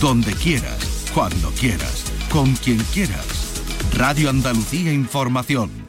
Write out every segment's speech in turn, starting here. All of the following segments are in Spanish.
donde quieras, cuando quieras, con quien quieras. Radio Andalucía Información.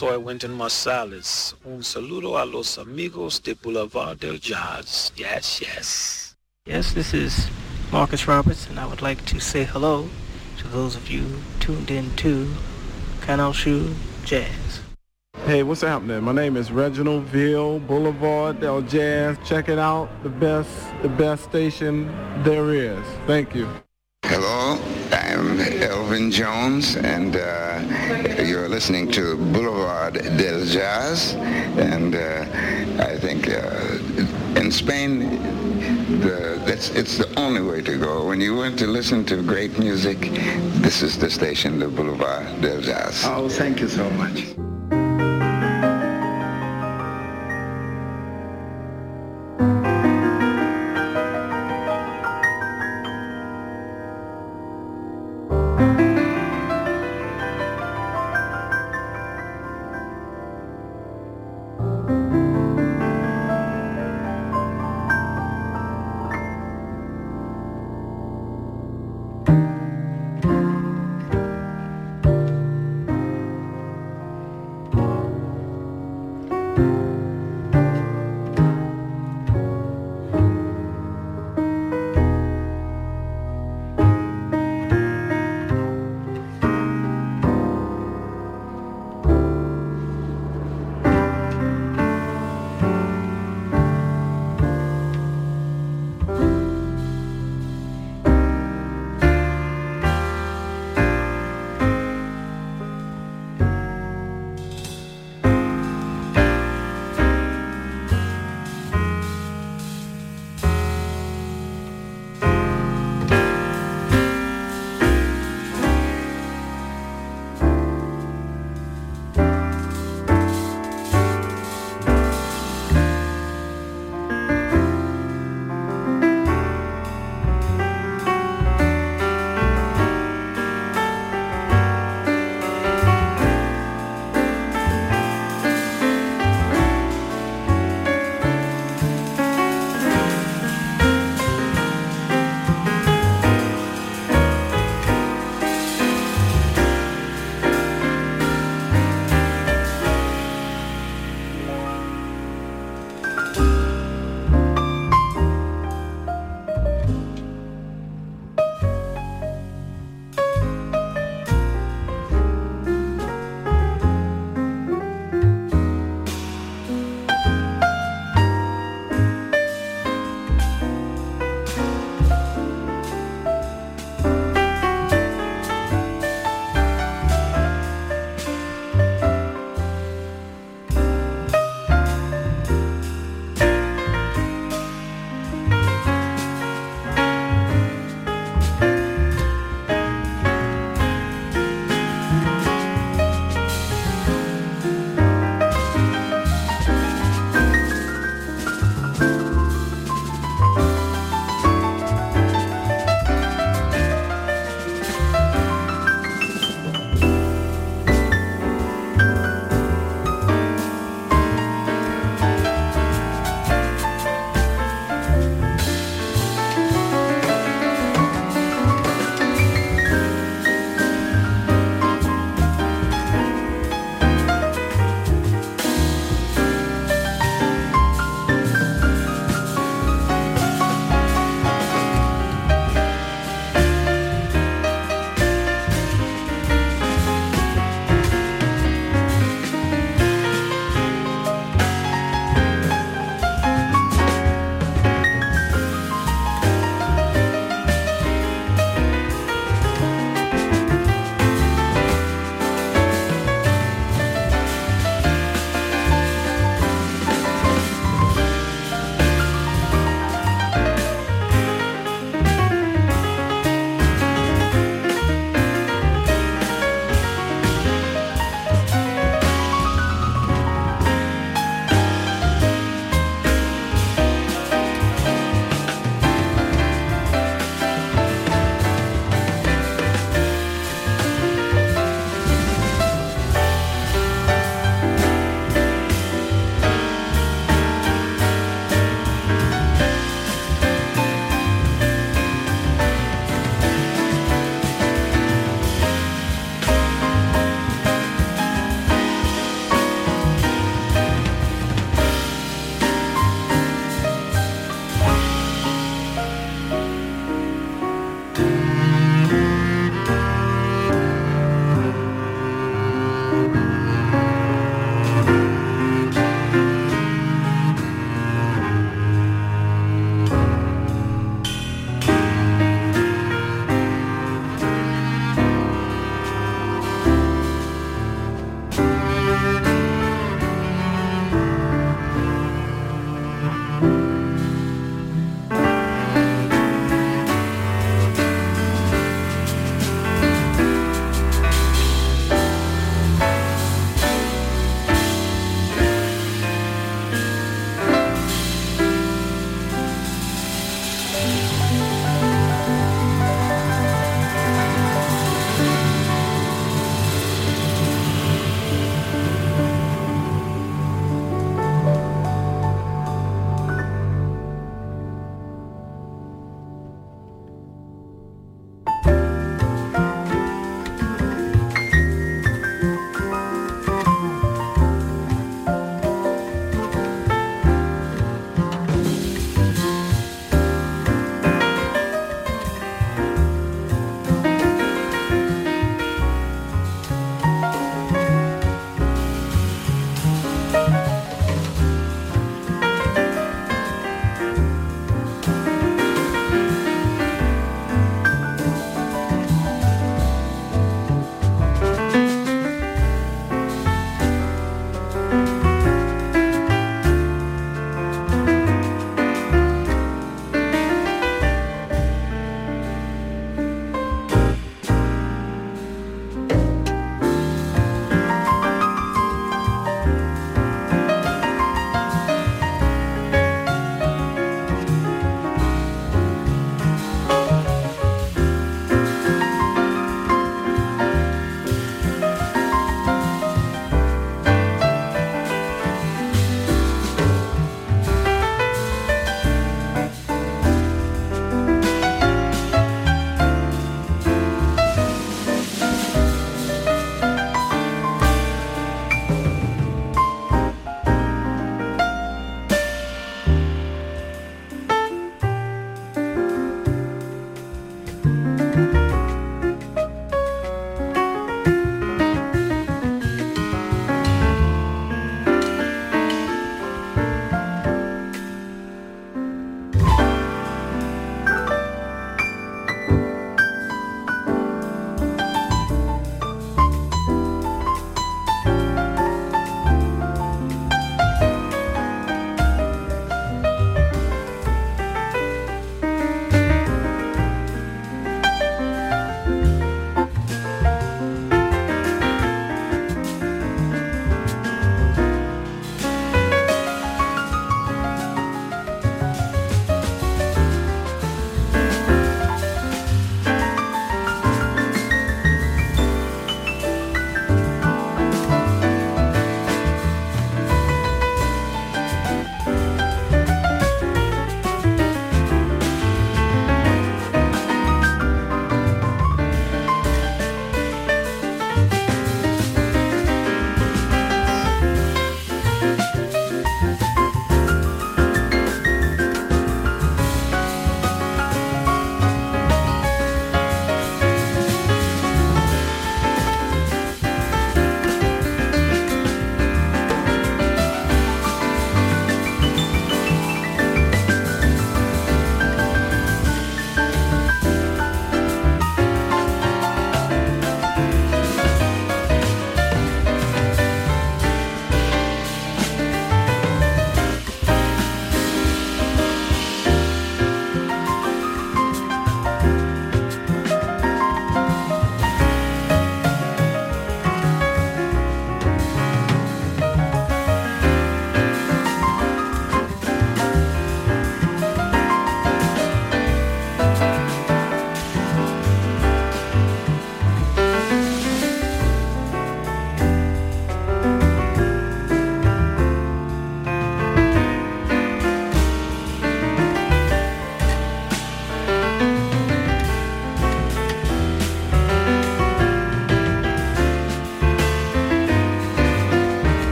Soy Wynton Marsalis. Un saludo a los amigos de Boulevard del Jazz. Yes, yes. Yes, this is Marcus Roberts, and I would like to say hello to those of you tuned in to Canal Shoe Jazz. Hey, what's happening? My name is Reginald Ville, Boulevard Del Jazz. Check it out, the best, the best station there is. Thank you. Hello, I'm Elvin Jones, and uh, you're listening to Boulevard del Jazz. And uh, I think uh, in Spain, the, it's the only way to go. When you want to listen to great music, this is the station, the Boulevard del Jazz. Oh, thank you so much.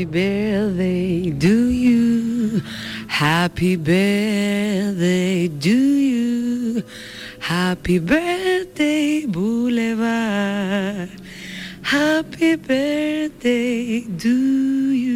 Happy birthday do you. Happy birthday do you. Happy birthday Boulevard. Happy birthday do you.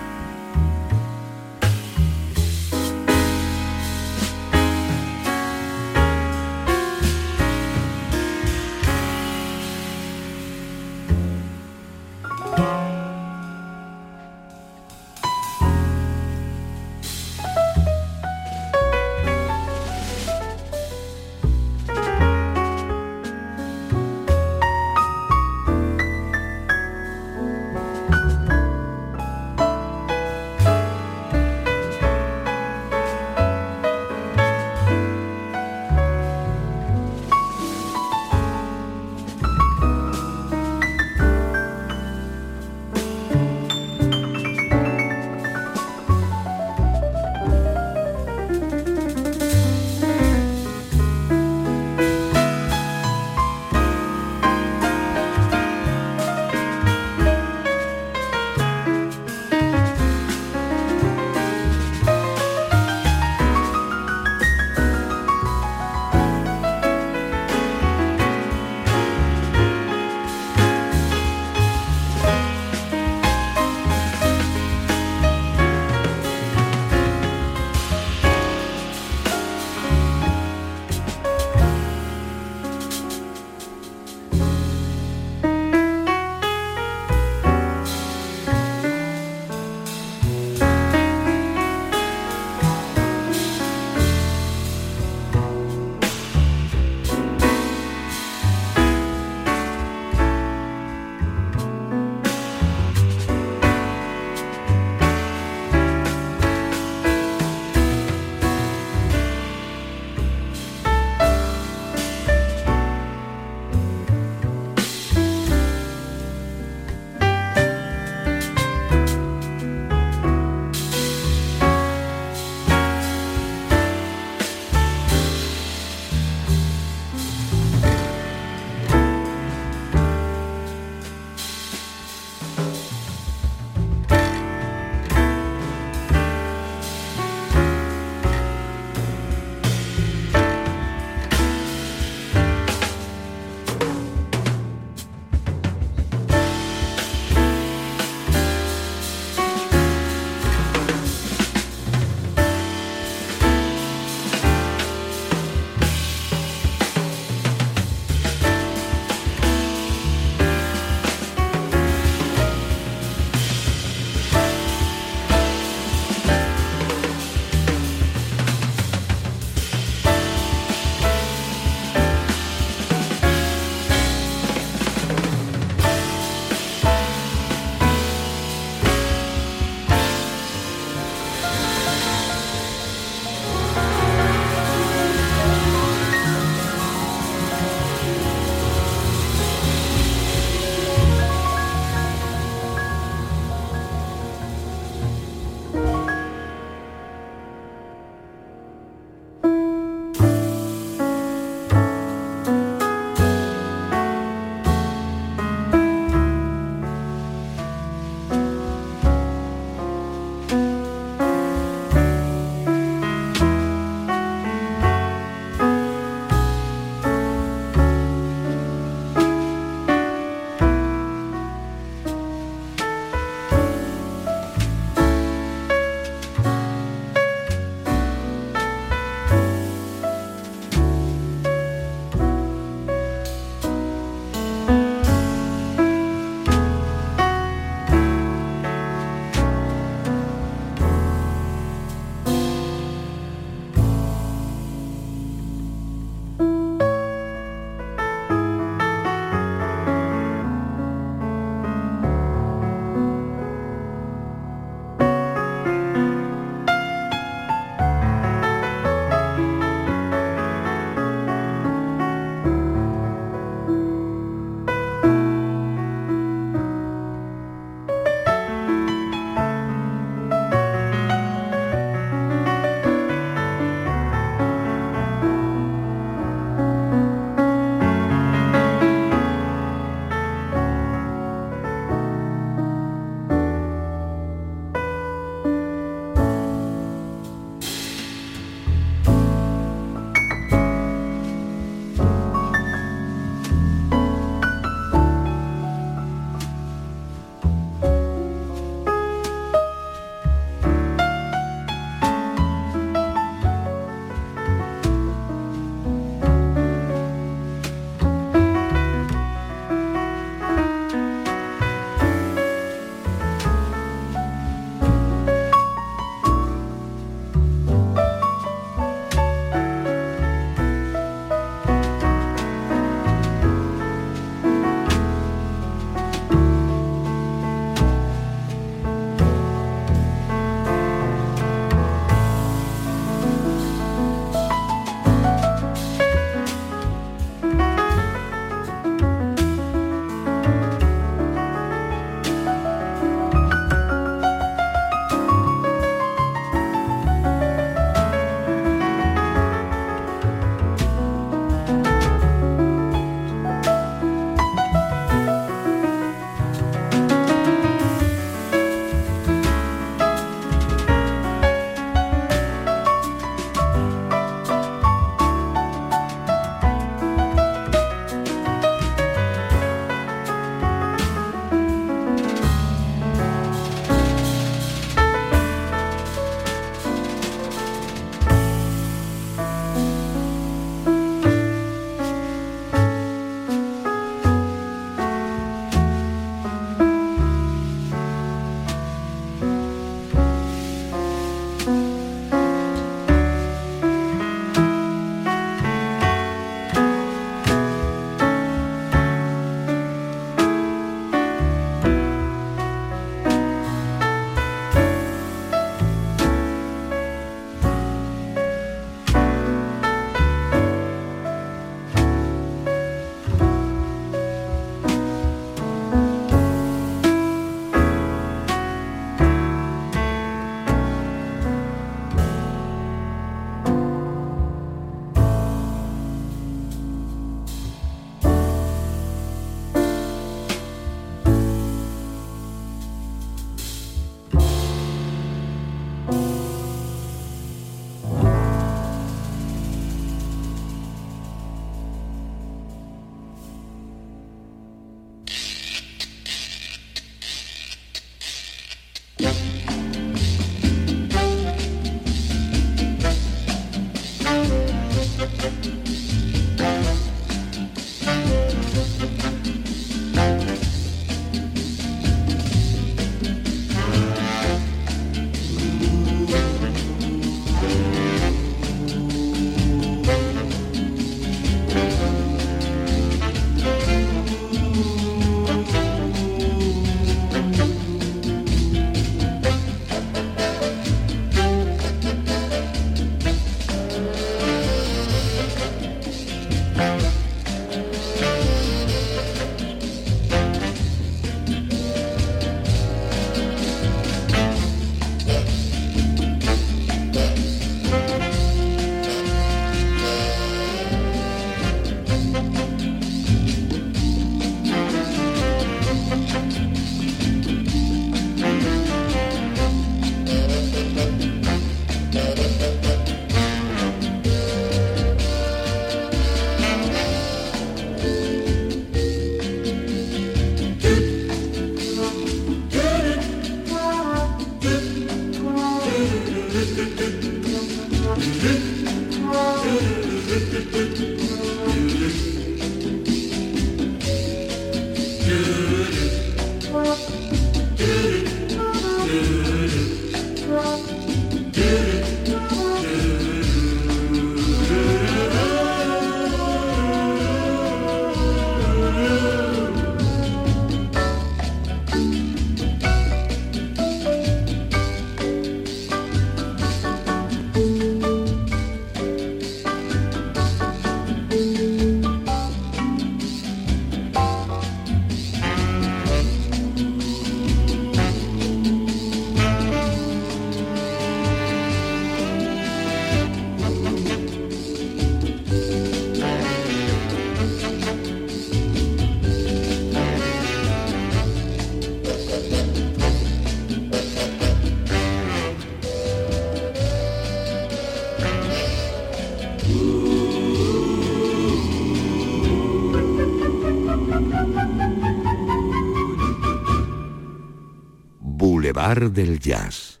Del Jazz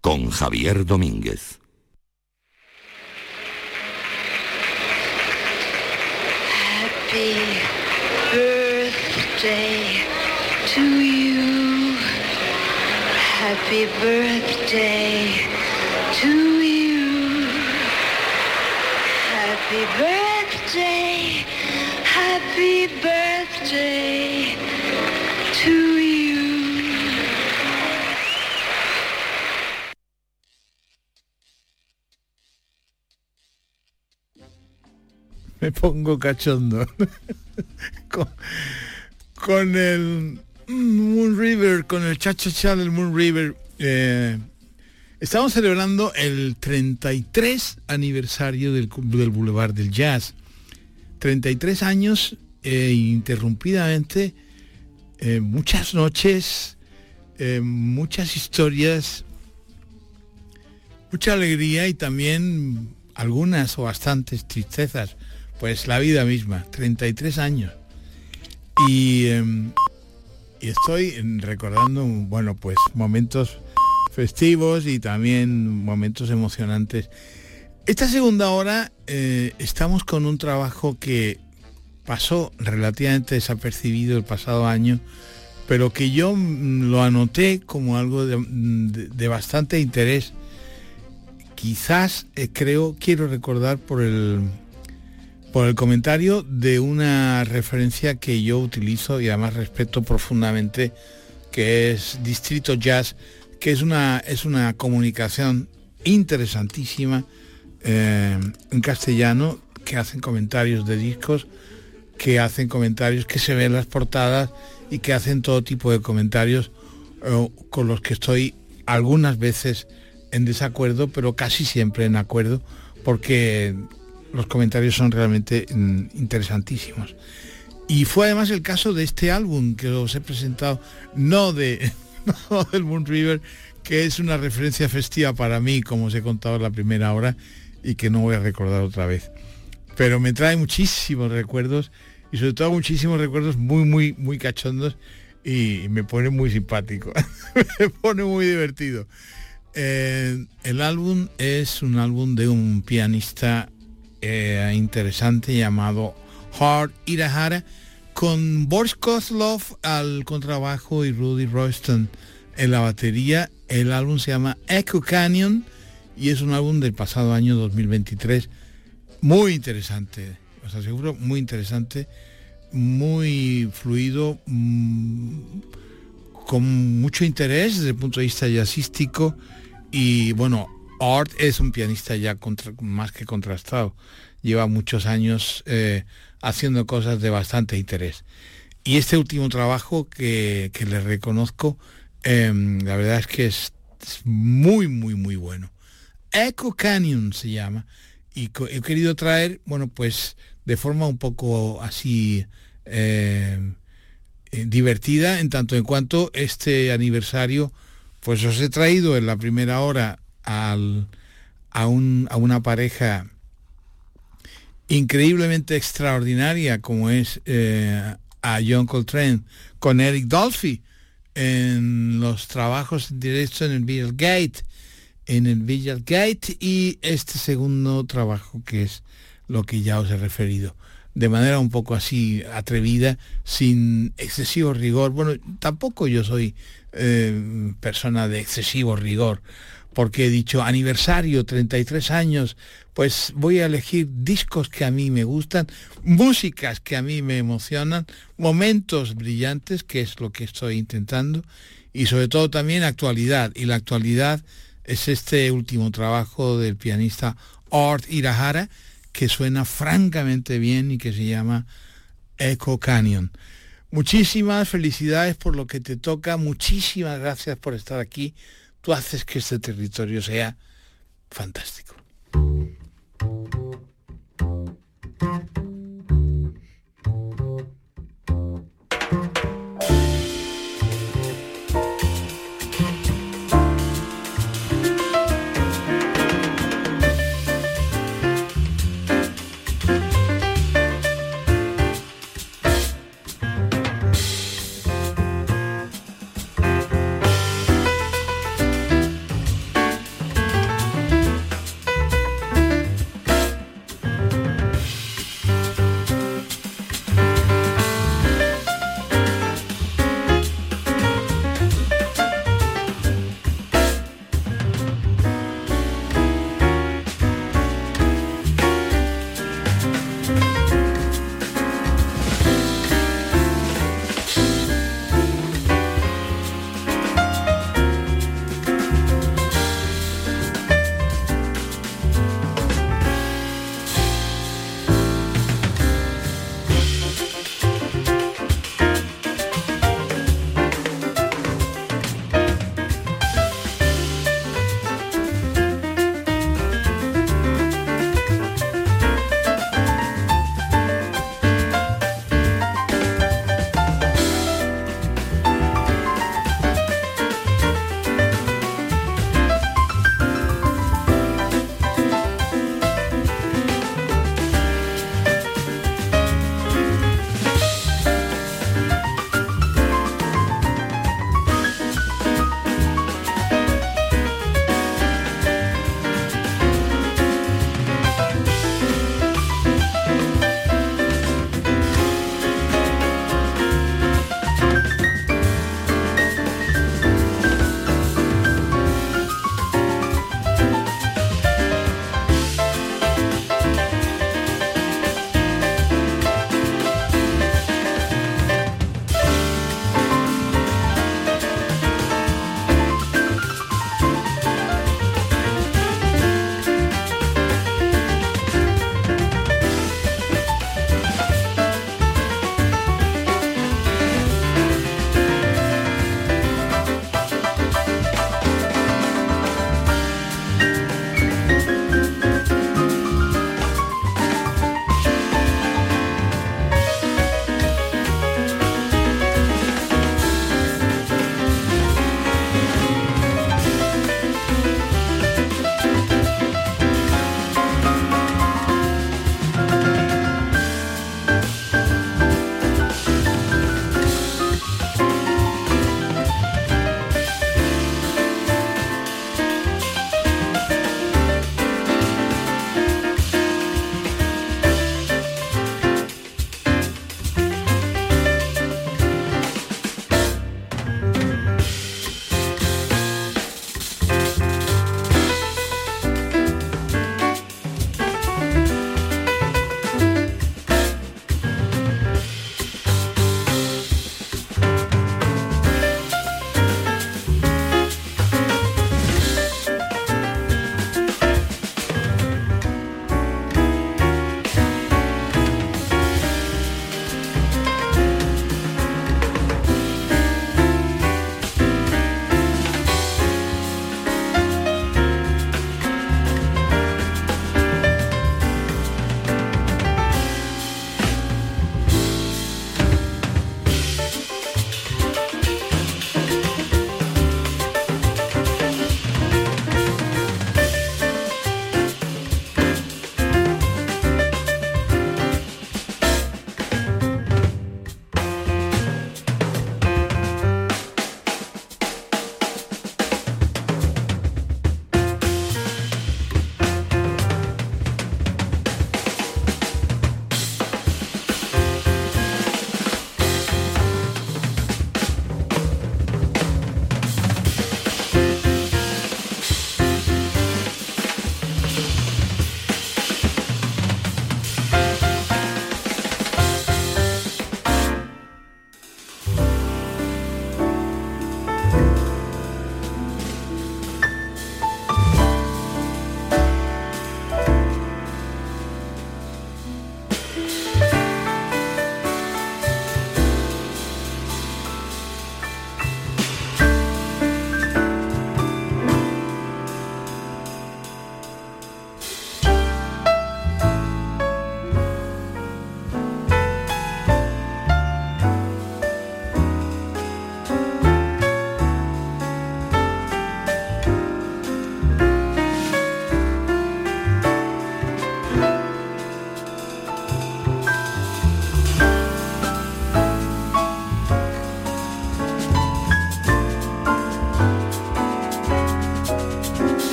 con Javier Domínguez. Happy birthday to you. Happy birthday to you. Happy birthday. Happy birthday pongo cachondo. con, el Moon River, con el cha cha del Moon River. Eh, estamos celebrando el 33 aniversario del, del Boulevard del Jazz. 33 años e interrumpidamente, eh, muchas noches, muchas historias, mucha alegría y también algunas o bastantes tristezas pues la vida misma, 33 años. Em, y, estoy recordando, bueno, pues momentos festivos y también momentos emocionantes. Esta segunda hora eh, estamos con un trabajo que pasó relativamente desapercibido el pasado año, pero que yo mm, lo anoté como algo de, bastante interés. Quizás eh, creo, quiero recordar por el por el comentario de una referencia que yo utilizo y además respeto profundamente, que es Distrito Jazz, que es una, es una comunicación interesantísima eh, en castellano, que hacen comentarios de discos, que hacen comentarios que se ven las portadas y que hacen todo tipo de comentarios eh, con los que estoy algunas veces en desacuerdo, pero casi siempre en acuerdo, porque los comentarios son realmente mm, interesantísimos. Y fue además el caso de este álbum que os he presentado, no, de, del Moon River, que es una referencia festiva para mí, como os he contado en la primera hora, y que no voy a recordar otra vez. Pero me trae muchísimos recuerdos, y sobre todo muchísimos recuerdos muy, muy, muy cachondos, y me pone muy simpático, me pone muy divertido. Eh, el álbum es un álbum de un pianista eh, interesante llamado Hard Irahara con Boris Kozlov al contrabajo y Rudy Royston en la batería. El álbum se llama Echo Canyon y es un álbum del pasado año 2023 muy interesante, os aseguro, muy interesante, muy fluido, mm, con mucho interés desde el punto de vista jazzístico y bueno, Art es un pianista ya más que contrastado. Lleva muchos años eh, haciendo cosas de bastante interés. Y este último trabajo que, le reconozco, em, la verdad es que es, muy, muy, muy bueno. Echo Canyon se llama. Y he querido traer, bueno, pues de forma un poco así em, eh, divertida, en tanto en cuanto este aniversario, pues os he traído en la primera hora a, una pareja increíblemente extraordinaria como es eh, a John Coltrane con Eric Dolphy en los trabajos directos en el Village Gate, en el Village Gate y este segundo trabajo que es lo que ya os he referido. de manera un poco así atrevida, sin excesivo rigor. Bueno, tampoco yo soy eh, persona de excesivo rigor, porque he dicho aniversario, 33 años, pues voy a elegir discos que a mí me gustan, músicas que a mí me emocionan, momentos brillantes, que es lo que estoy intentando, y sobre todo también actualidad. Y la actualidad es este último trabajo del pianista Art Irahara, que suena francamente bien y que se llama Echo Canyon. Muchísimas felicidades por lo que te toca, muchísimas gracias por estar aquí. Tú haces que este territorio sea fantástico.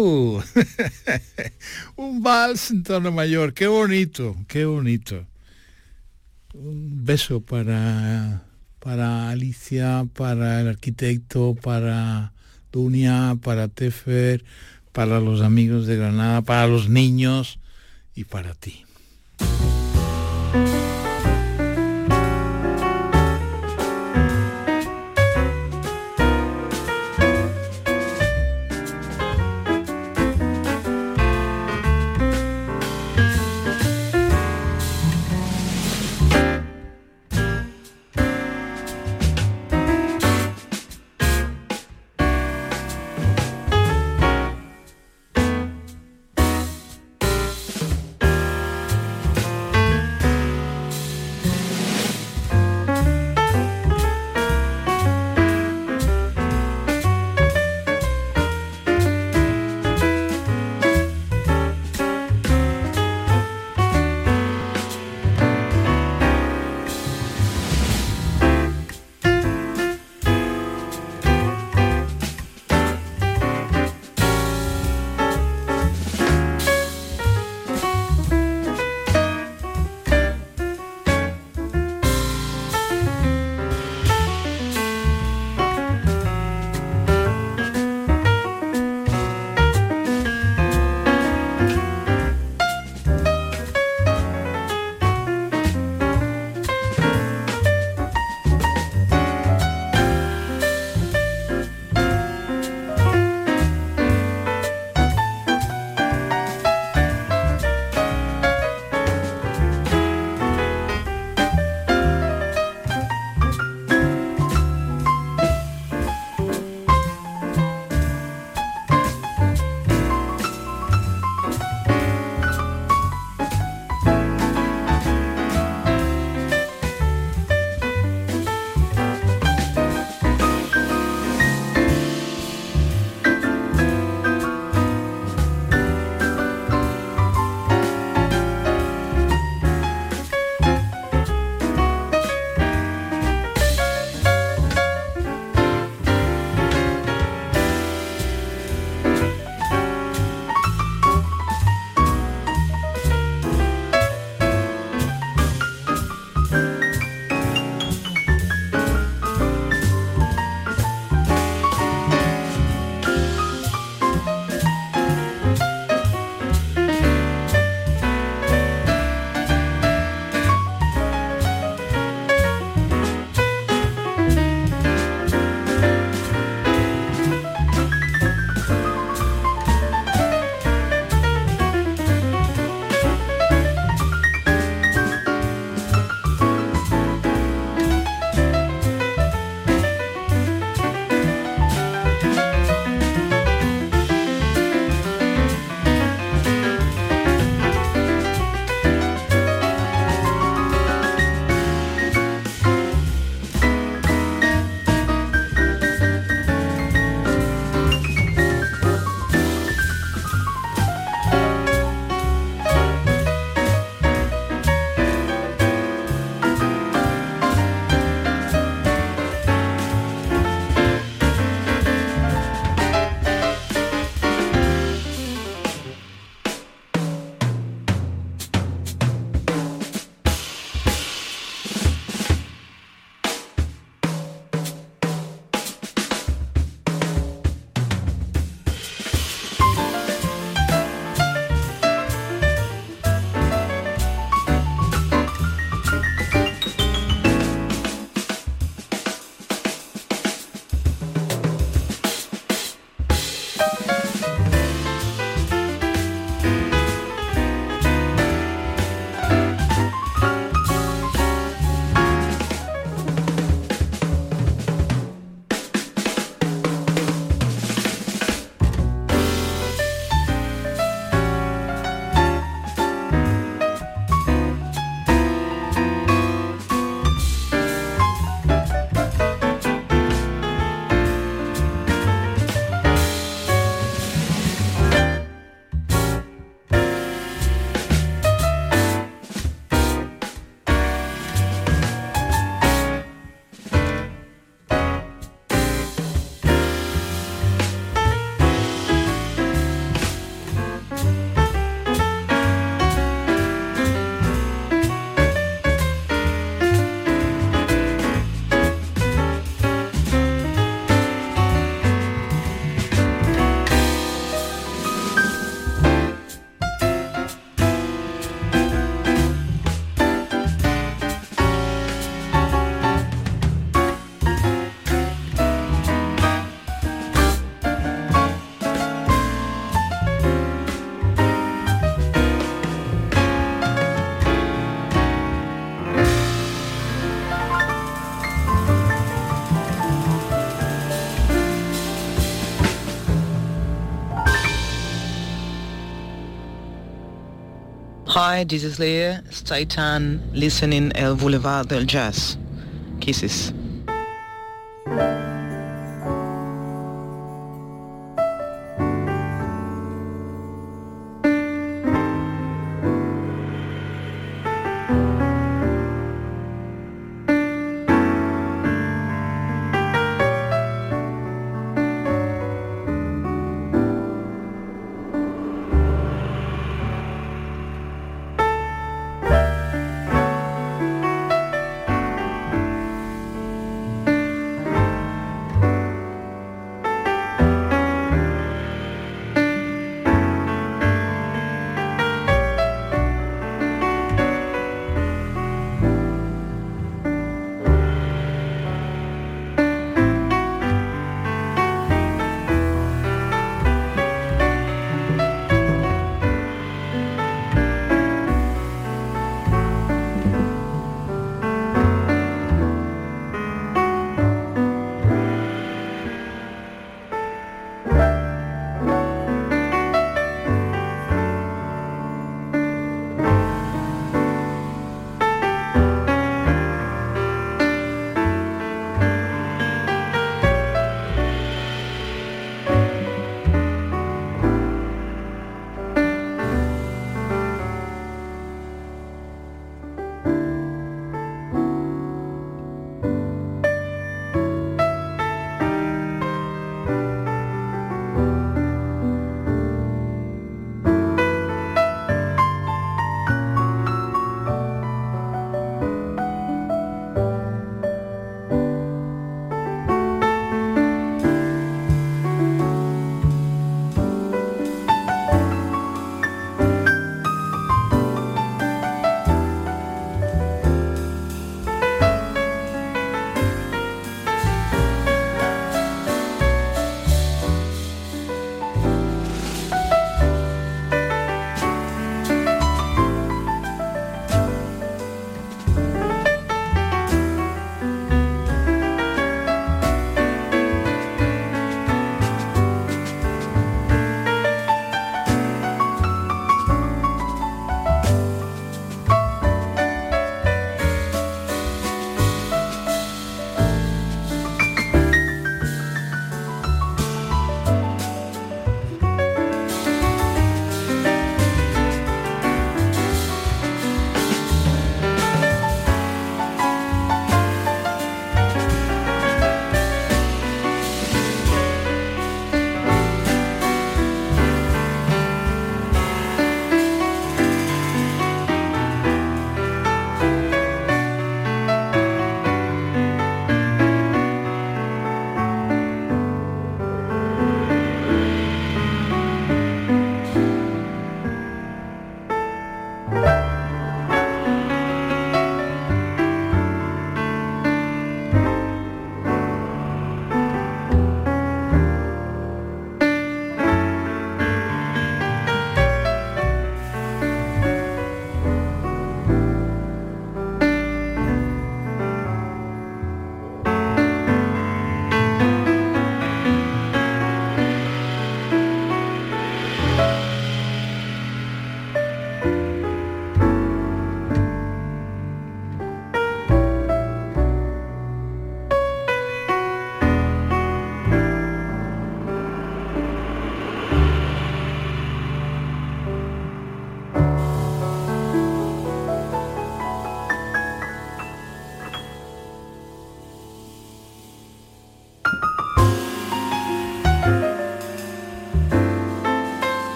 un vals en tono mayor, qué bonito, qué bonito. Un beso para, para Alicia, para el arquitecto, para Dunia, para Tefer, para los amigos de Granada, para los niños y para ti. Hi, this is Leah. It's Titan listening El Boulevard del Jazz. Kisses.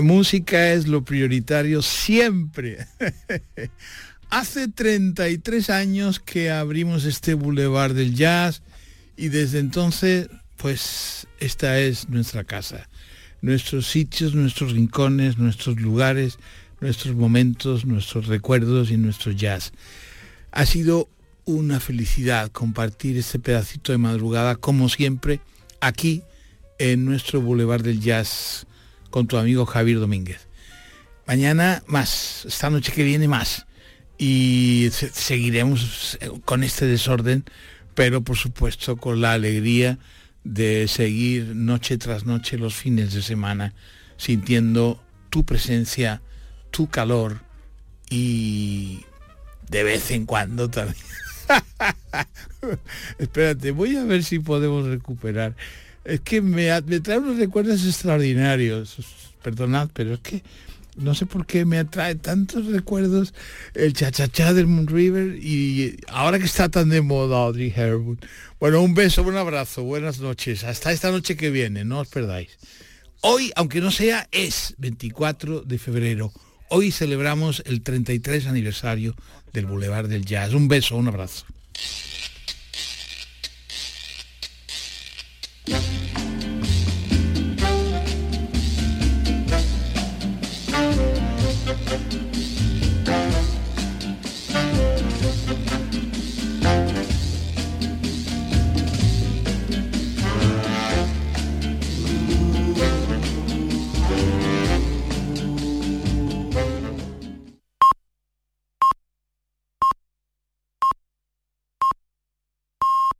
Música es lo prioritario siempre. Hace 33 años que abrimos este Boulevard del Jazz y desde entonces, pues esta es nuestra casa. Nuestros sitios, nuestros rincones, nuestros lugares, nuestros momentos, nuestros recuerdos y nuestro jazz. Ha sido una felicidad compartir este pedacito de madrugada, como siempre, aquí en nuestro Boulevard del Jazz con tu amigo Javier Domínguez. Mañana más, esta noche que viene más y seguiremos con este desorden, pero por supuesto con la alegría de seguir noche tras noche los fines de semana sintiendo tu presencia, tu calor y de vez en cuando también. Espérate, voy a ver si podemos recuperar. Es que me, trae unos recuerdos extraordinarios. Perdonad, pero es que no sé por qué me atrae tantos recuerdos el chachachá del Moon River y ahora que está tan de moda Audrey Hepburn. Bueno, un beso, un abrazo, buenas noches. Hasta esta noche que viene, no os perdáis. Hoy, aunque no sea, es 24 de febrero. Hoy celebramos el 33 aniversario del Boulevard del Jazz. Un beso, un abrazo. Yeah.